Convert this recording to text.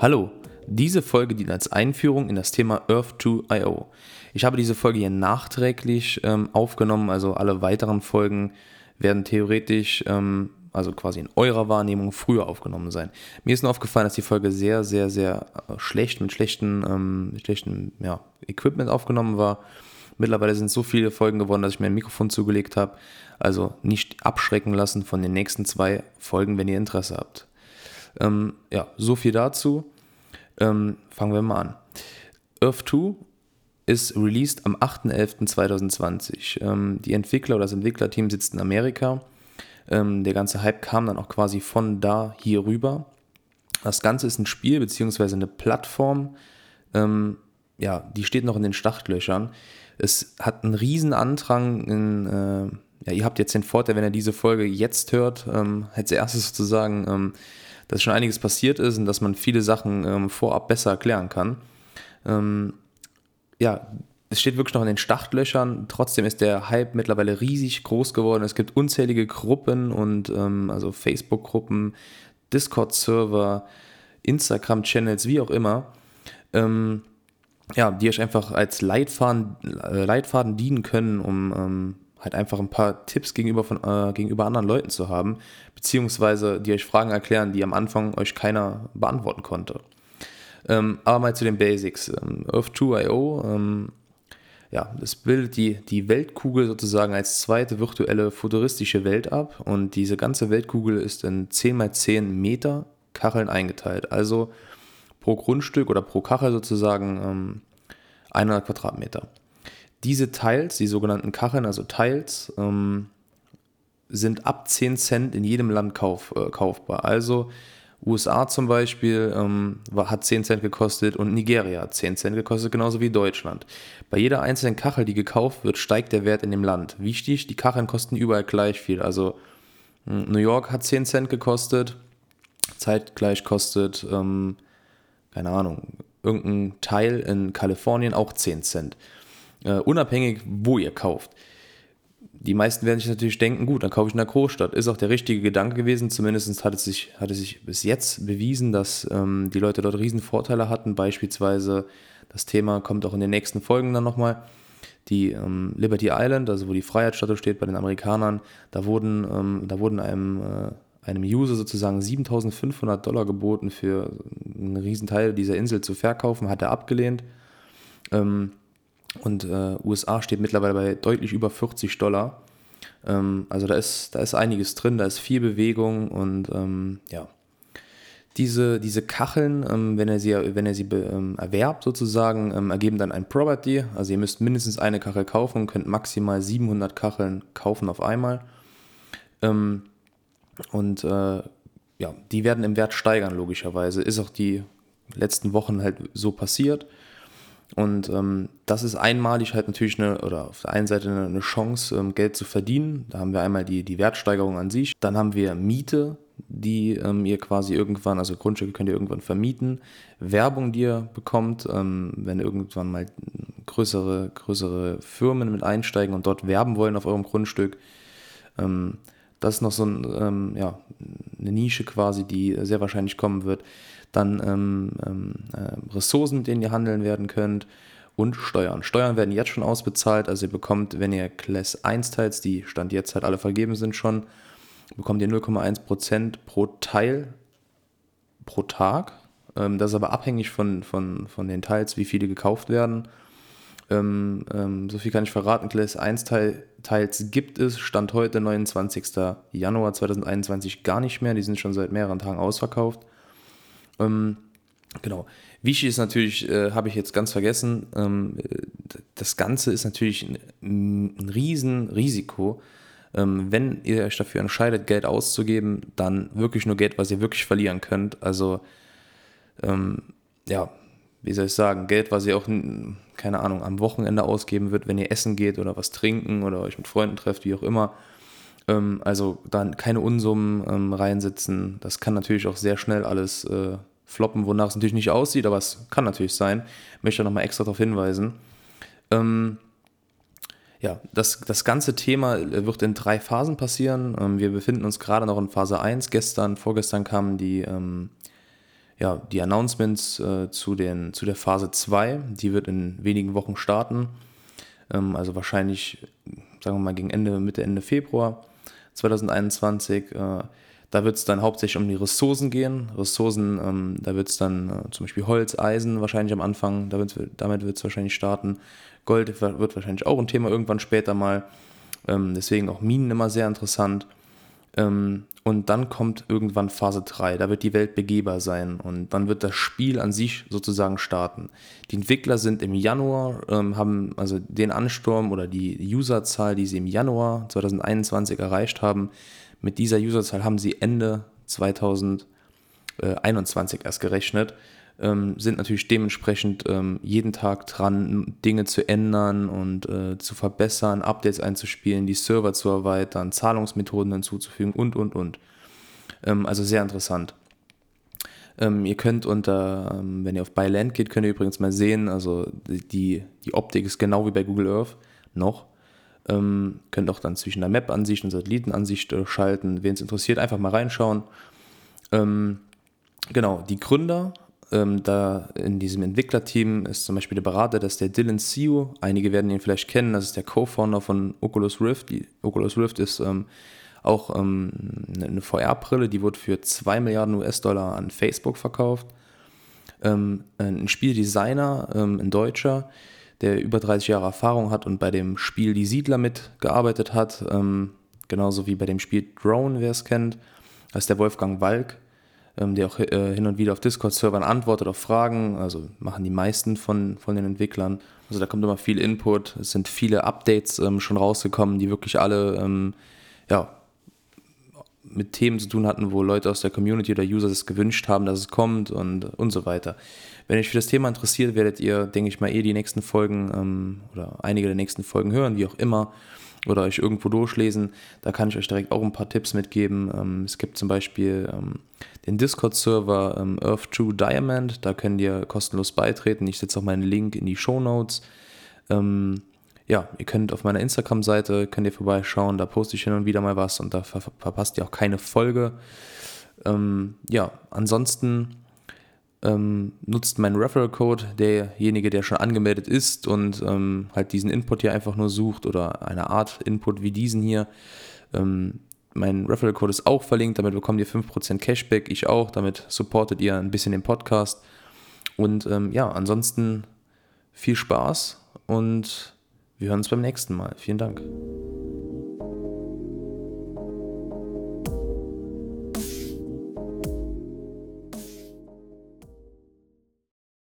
Hallo, diese Folge dient als Einführung in das Thema Earth2.io. Ich habe diese Folge hier nachträglich ähm, aufgenommen, also alle weiteren Folgen werden theoretisch, ähm, also quasi in eurer Wahrnehmung, früher aufgenommen sein. Mir ist nur aufgefallen, dass die Folge sehr, sehr, sehr äh, schlecht, mit schlechten, ähm, schlechten ja, Equipment aufgenommen war. Mittlerweile sind so viele Folgen geworden, dass ich mir ein Mikrofon zugelegt habe. Also nicht abschrecken lassen von den nächsten zwei Folgen, wenn ihr Interesse habt. Ähm, ja, so viel dazu. Ähm, fangen wir mal an. Earth 2 ist released am 8.11.2020. Ähm, die Entwickler oder das Entwicklerteam sitzt in Amerika. Ähm, der ganze Hype kam dann auch quasi von da hier rüber. Das Ganze ist ein Spiel bzw. eine Plattform, ähm, ja, die steht noch in den Startlöchern. Es hat einen riesen Andrang in, äh, ja, ihr habt jetzt den Vorteil, wenn ihr diese Folge jetzt hört, ähm, als erstes sozusagen, ähm, dass schon einiges passiert ist und dass man viele Sachen ähm, vorab besser erklären kann. Ähm, ja, es steht wirklich noch in den Startlöchern. Trotzdem ist der Hype mittlerweile riesig groß geworden. Es gibt unzählige Gruppen und ähm, also Facebook-Gruppen, Discord-Server, Instagram-Channels, wie auch immer. Ähm, ja, die euch einfach als Leitfaden, äh, Leitfaden dienen können, um ähm, halt einfach ein paar Tipps gegenüber, von, äh, gegenüber anderen Leuten zu haben, beziehungsweise die euch Fragen erklären, die am Anfang euch keiner beantworten konnte. Ähm, aber mal zu den Basics. Ähm, Earth2.io, ähm, ja, das bildet die, die Weltkugel sozusagen als zweite virtuelle futuristische Welt ab und diese ganze Weltkugel ist in 10x10 Meter Kacheln eingeteilt. Also pro Grundstück oder pro Kachel sozusagen ähm, 100 Quadratmeter. Diese Teils, die sogenannten Kacheln, also Teils, ähm, sind ab 10 Cent in jedem Land kauf, äh, kaufbar. Also USA zum Beispiel ähm, war, hat 10 Cent gekostet und Nigeria hat 10 Cent gekostet, genauso wie Deutschland. Bei jeder einzelnen Kachel, die gekauft wird, steigt der Wert in dem Land. Wichtig, die Kacheln kosten überall gleich viel. Also hm, New York hat 10 Cent gekostet, zeitgleich kostet, ähm, keine Ahnung, irgendein Teil in Kalifornien auch 10 Cent. Äh, unabhängig, wo ihr kauft. Die meisten werden sich natürlich denken, gut, dann kaufe ich in der Großstadt. Ist auch der richtige Gedanke gewesen. Zumindest hat es sich, hat es sich bis jetzt bewiesen, dass ähm, die Leute dort riesen Vorteile hatten. Beispielsweise, das Thema kommt auch in den nächsten Folgen dann nochmal. Die ähm, Liberty Island, also wo die Freiheitsstatue steht bei den Amerikanern, da wurden, ähm, da wurden einem, äh, einem User sozusagen 7500 Dollar geboten für einen riesen Teil dieser Insel zu verkaufen, hat er abgelehnt. Ähm, und äh, USA steht mittlerweile bei deutlich über 40 Dollar. Ähm, also da ist, da ist einiges drin, da ist viel Bewegung und ähm, ja. Diese, diese Kacheln, ähm, wenn er sie, wenn er sie ähm, erwerbt sozusagen, ähm, ergeben dann ein Property. Also ihr müsst mindestens eine Kachel kaufen und könnt maximal 700 Kacheln kaufen auf einmal. Ähm, und äh, ja, die werden im Wert steigern logischerweise. Ist auch die letzten Wochen halt so passiert. Und ähm, das ist einmalig halt natürlich eine, oder auf der einen Seite eine, eine Chance, ähm, Geld zu verdienen. Da haben wir einmal die, die Wertsteigerung an sich. Dann haben wir Miete, die ähm, ihr quasi irgendwann, also Grundstücke könnt ihr irgendwann vermieten. Werbung, die ihr bekommt, ähm, wenn irgendwann mal größere, größere Firmen mit einsteigen und dort werben wollen auf eurem Grundstück. Ähm, das ist noch so ein, ähm, ja, eine Nische quasi, die sehr wahrscheinlich kommen wird dann ähm, ähm, äh, Ressourcen, mit denen ihr handeln werden könnt und Steuern. Steuern werden jetzt schon ausbezahlt, also ihr bekommt, wenn ihr Class 1 Teils, die Stand jetzt halt alle vergeben sind schon, bekommt ihr 0,1% pro Teil pro Tag. Ähm, das ist aber abhängig von, von, von den Teils, wie viele gekauft werden. Ähm, ähm, so viel kann ich verraten. Class 1 Teil, Teils gibt es, Stand heute, 29. Januar 2021, gar nicht mehr. Die sind schon seit mehreren Tagen ausverkauft. Ähm, genau. Wichtig ist natürlich, äh, habe ich jetzt ganz vergessen, ähm, das Ganze ist natürlich ein, ein Riesenrisiko. Ähm, wenn ihr euch dafür entscheidet, Geld auszugeben, dann wirklich nur Geld, was ihr wirklich verlieren könnt. Also, ähm, ja, wie soll ich sagen, Geld, was ihr auch, keine Ahnung, am Wochenende ausgeben wird, wenn ihr essen geht oder was trinken oder euch mit Freunden trefft, wie auch immer. Ähm, also dann keine Unsummen ähm, reinsetzen. Das kann natürlich auch sehr schnell alles äh, floppen, wonach es natürlich nicht aussieht, aber es kann natürlich sein. Ich möchte nochmal extra darauf hinweisen. Ähm, ja, das, das ganze Thema wird in drei Phasen passieren. Ähm, wir befinden uns gerade noch in Phase 1. Gestern, vorgestern kamen die, ähm, ja, die Announcements äh, zu, den, zu der Phase 2, die wird in wenigen Wochen starten. Ähm, also wahrscheinlich, sagen wir mal, gegen Ende, Mitte, Ende Februar 2021. Äh, da wird es dann hauptsächlich um die Ressourcen gehen. Ressourcen, ähm, da wird es dann äh, zum Beispiel Holz, Eisen wahrscheinlich am Anfang, damit, damit wird es wahrscheinlich starten. Gold wird wahrscheinlich auch ein Thema irgendwann später mal. Ähm, deswegen auch Minen immer sehr interessant. Ähm, und dann kommt irgendwann Phase 3, da wird die Welt begehbar sein. Und dann wird das Spiel an sich sozusagen starten. Die Entwickler sind im Januar, ähm, haben also den Ansturm oder die Userzahl, die sie im Januar 2021 erreicht haben, mit dieser Userzahl haben sie Ende 2021 erst gerechnet ähm, sind natürlich dementsprechend ähm, jeden Tag dran, Dinge zu ändern und äh, zu verbessern, Updates einzuspielen, die Server zu erweitern, Zahlungsmethoden hinzuzufügen und, und, und. Ähm, also sehr interessant. Ähm, ihr könnt unter, ähm, wenn ihr auf Byland geht, könnt ihr übrigens mal sehen, also die, die Optik ist genau wie bei Google Earth noch. Ähm, könnt auch dann zwischen der Map-Ansicht und Satellitenansicht äh, schalten. Wen es interessiert, einfach mal reinschauen. Ähm, genau, die Gründer ähm, da in diesem Entwicklerteam ist zum Beispiel der Berater, das ist der Dylan Siu. Einige werden ihn vielleicht kennen, das ist der Co-Founder von Oculus Rift. Die Oculus Rift ist ähm, auch ähm, eine VR-Brille, die wurde für 2 Milliarden US-Dollar an Facebook verkauft. Ähm, ein Spieldesigner, ähm, ein Deutscher, der über 30 Jahre Erfahrung hat und bei dem Spiel Die Siedler mitgearbeitet hat, ähm, genauso wie bei dem Spiel Drone, wer es kennt. Das ist der Wolfgang Walk ähm, der auch äh, hin und wieder auf Discord-Servern antwortet auf Fragen, also machen die meisten von, von den Entwicklern. Also da kommt immer viel Input, es sind viele Updates ähm, schon rausgekommen, die wirklich alle ähm, ja, mit Themen zu tun hatten, wo Leute aus der Community oder User es gewünscht haben, dass es kommt und, und so weiter. Wenn euch für das Thema interessiert, werdet ihr, denke ich mal, eh die nächsten Folgen ähm, oder einige der nächsten Folgen hören, wie auch immer oder euch irgendwo durchlesen. Da kann ich euch direkt auch ein paar Tipps mitgeben. Ähm, es gibt zum Beispiel ähm, den Discord-Server ähm, Earth True Diamond. Da könnt ihr kostenlos beitreten. Ich setze auch meinen Link in die Show Notes. ja, ihr könnt auf meiner Instagram-Seite könnt ihr vorbeischauen. Da poste ich hin und wieder mal was und da ver verpasst ihr auch keine Folge. ja, ansonsten ähm, nutzt meinen Referral-Code, derjenige, der schon angemeldet ist und ähm, halt diesen Input hier einfach nur sucht oder eine Art Input wie diesen hier. Ähm, mein Referral-Code ist auch verlinkt, damit bekommt ihr 5% Cashback, ich auch, damit supportet ihr ein bisschen den Podcast. Und ähm, ja, ansonsten viel Spaß und wir hören uns beim nächsten Mal. Vielen Dank.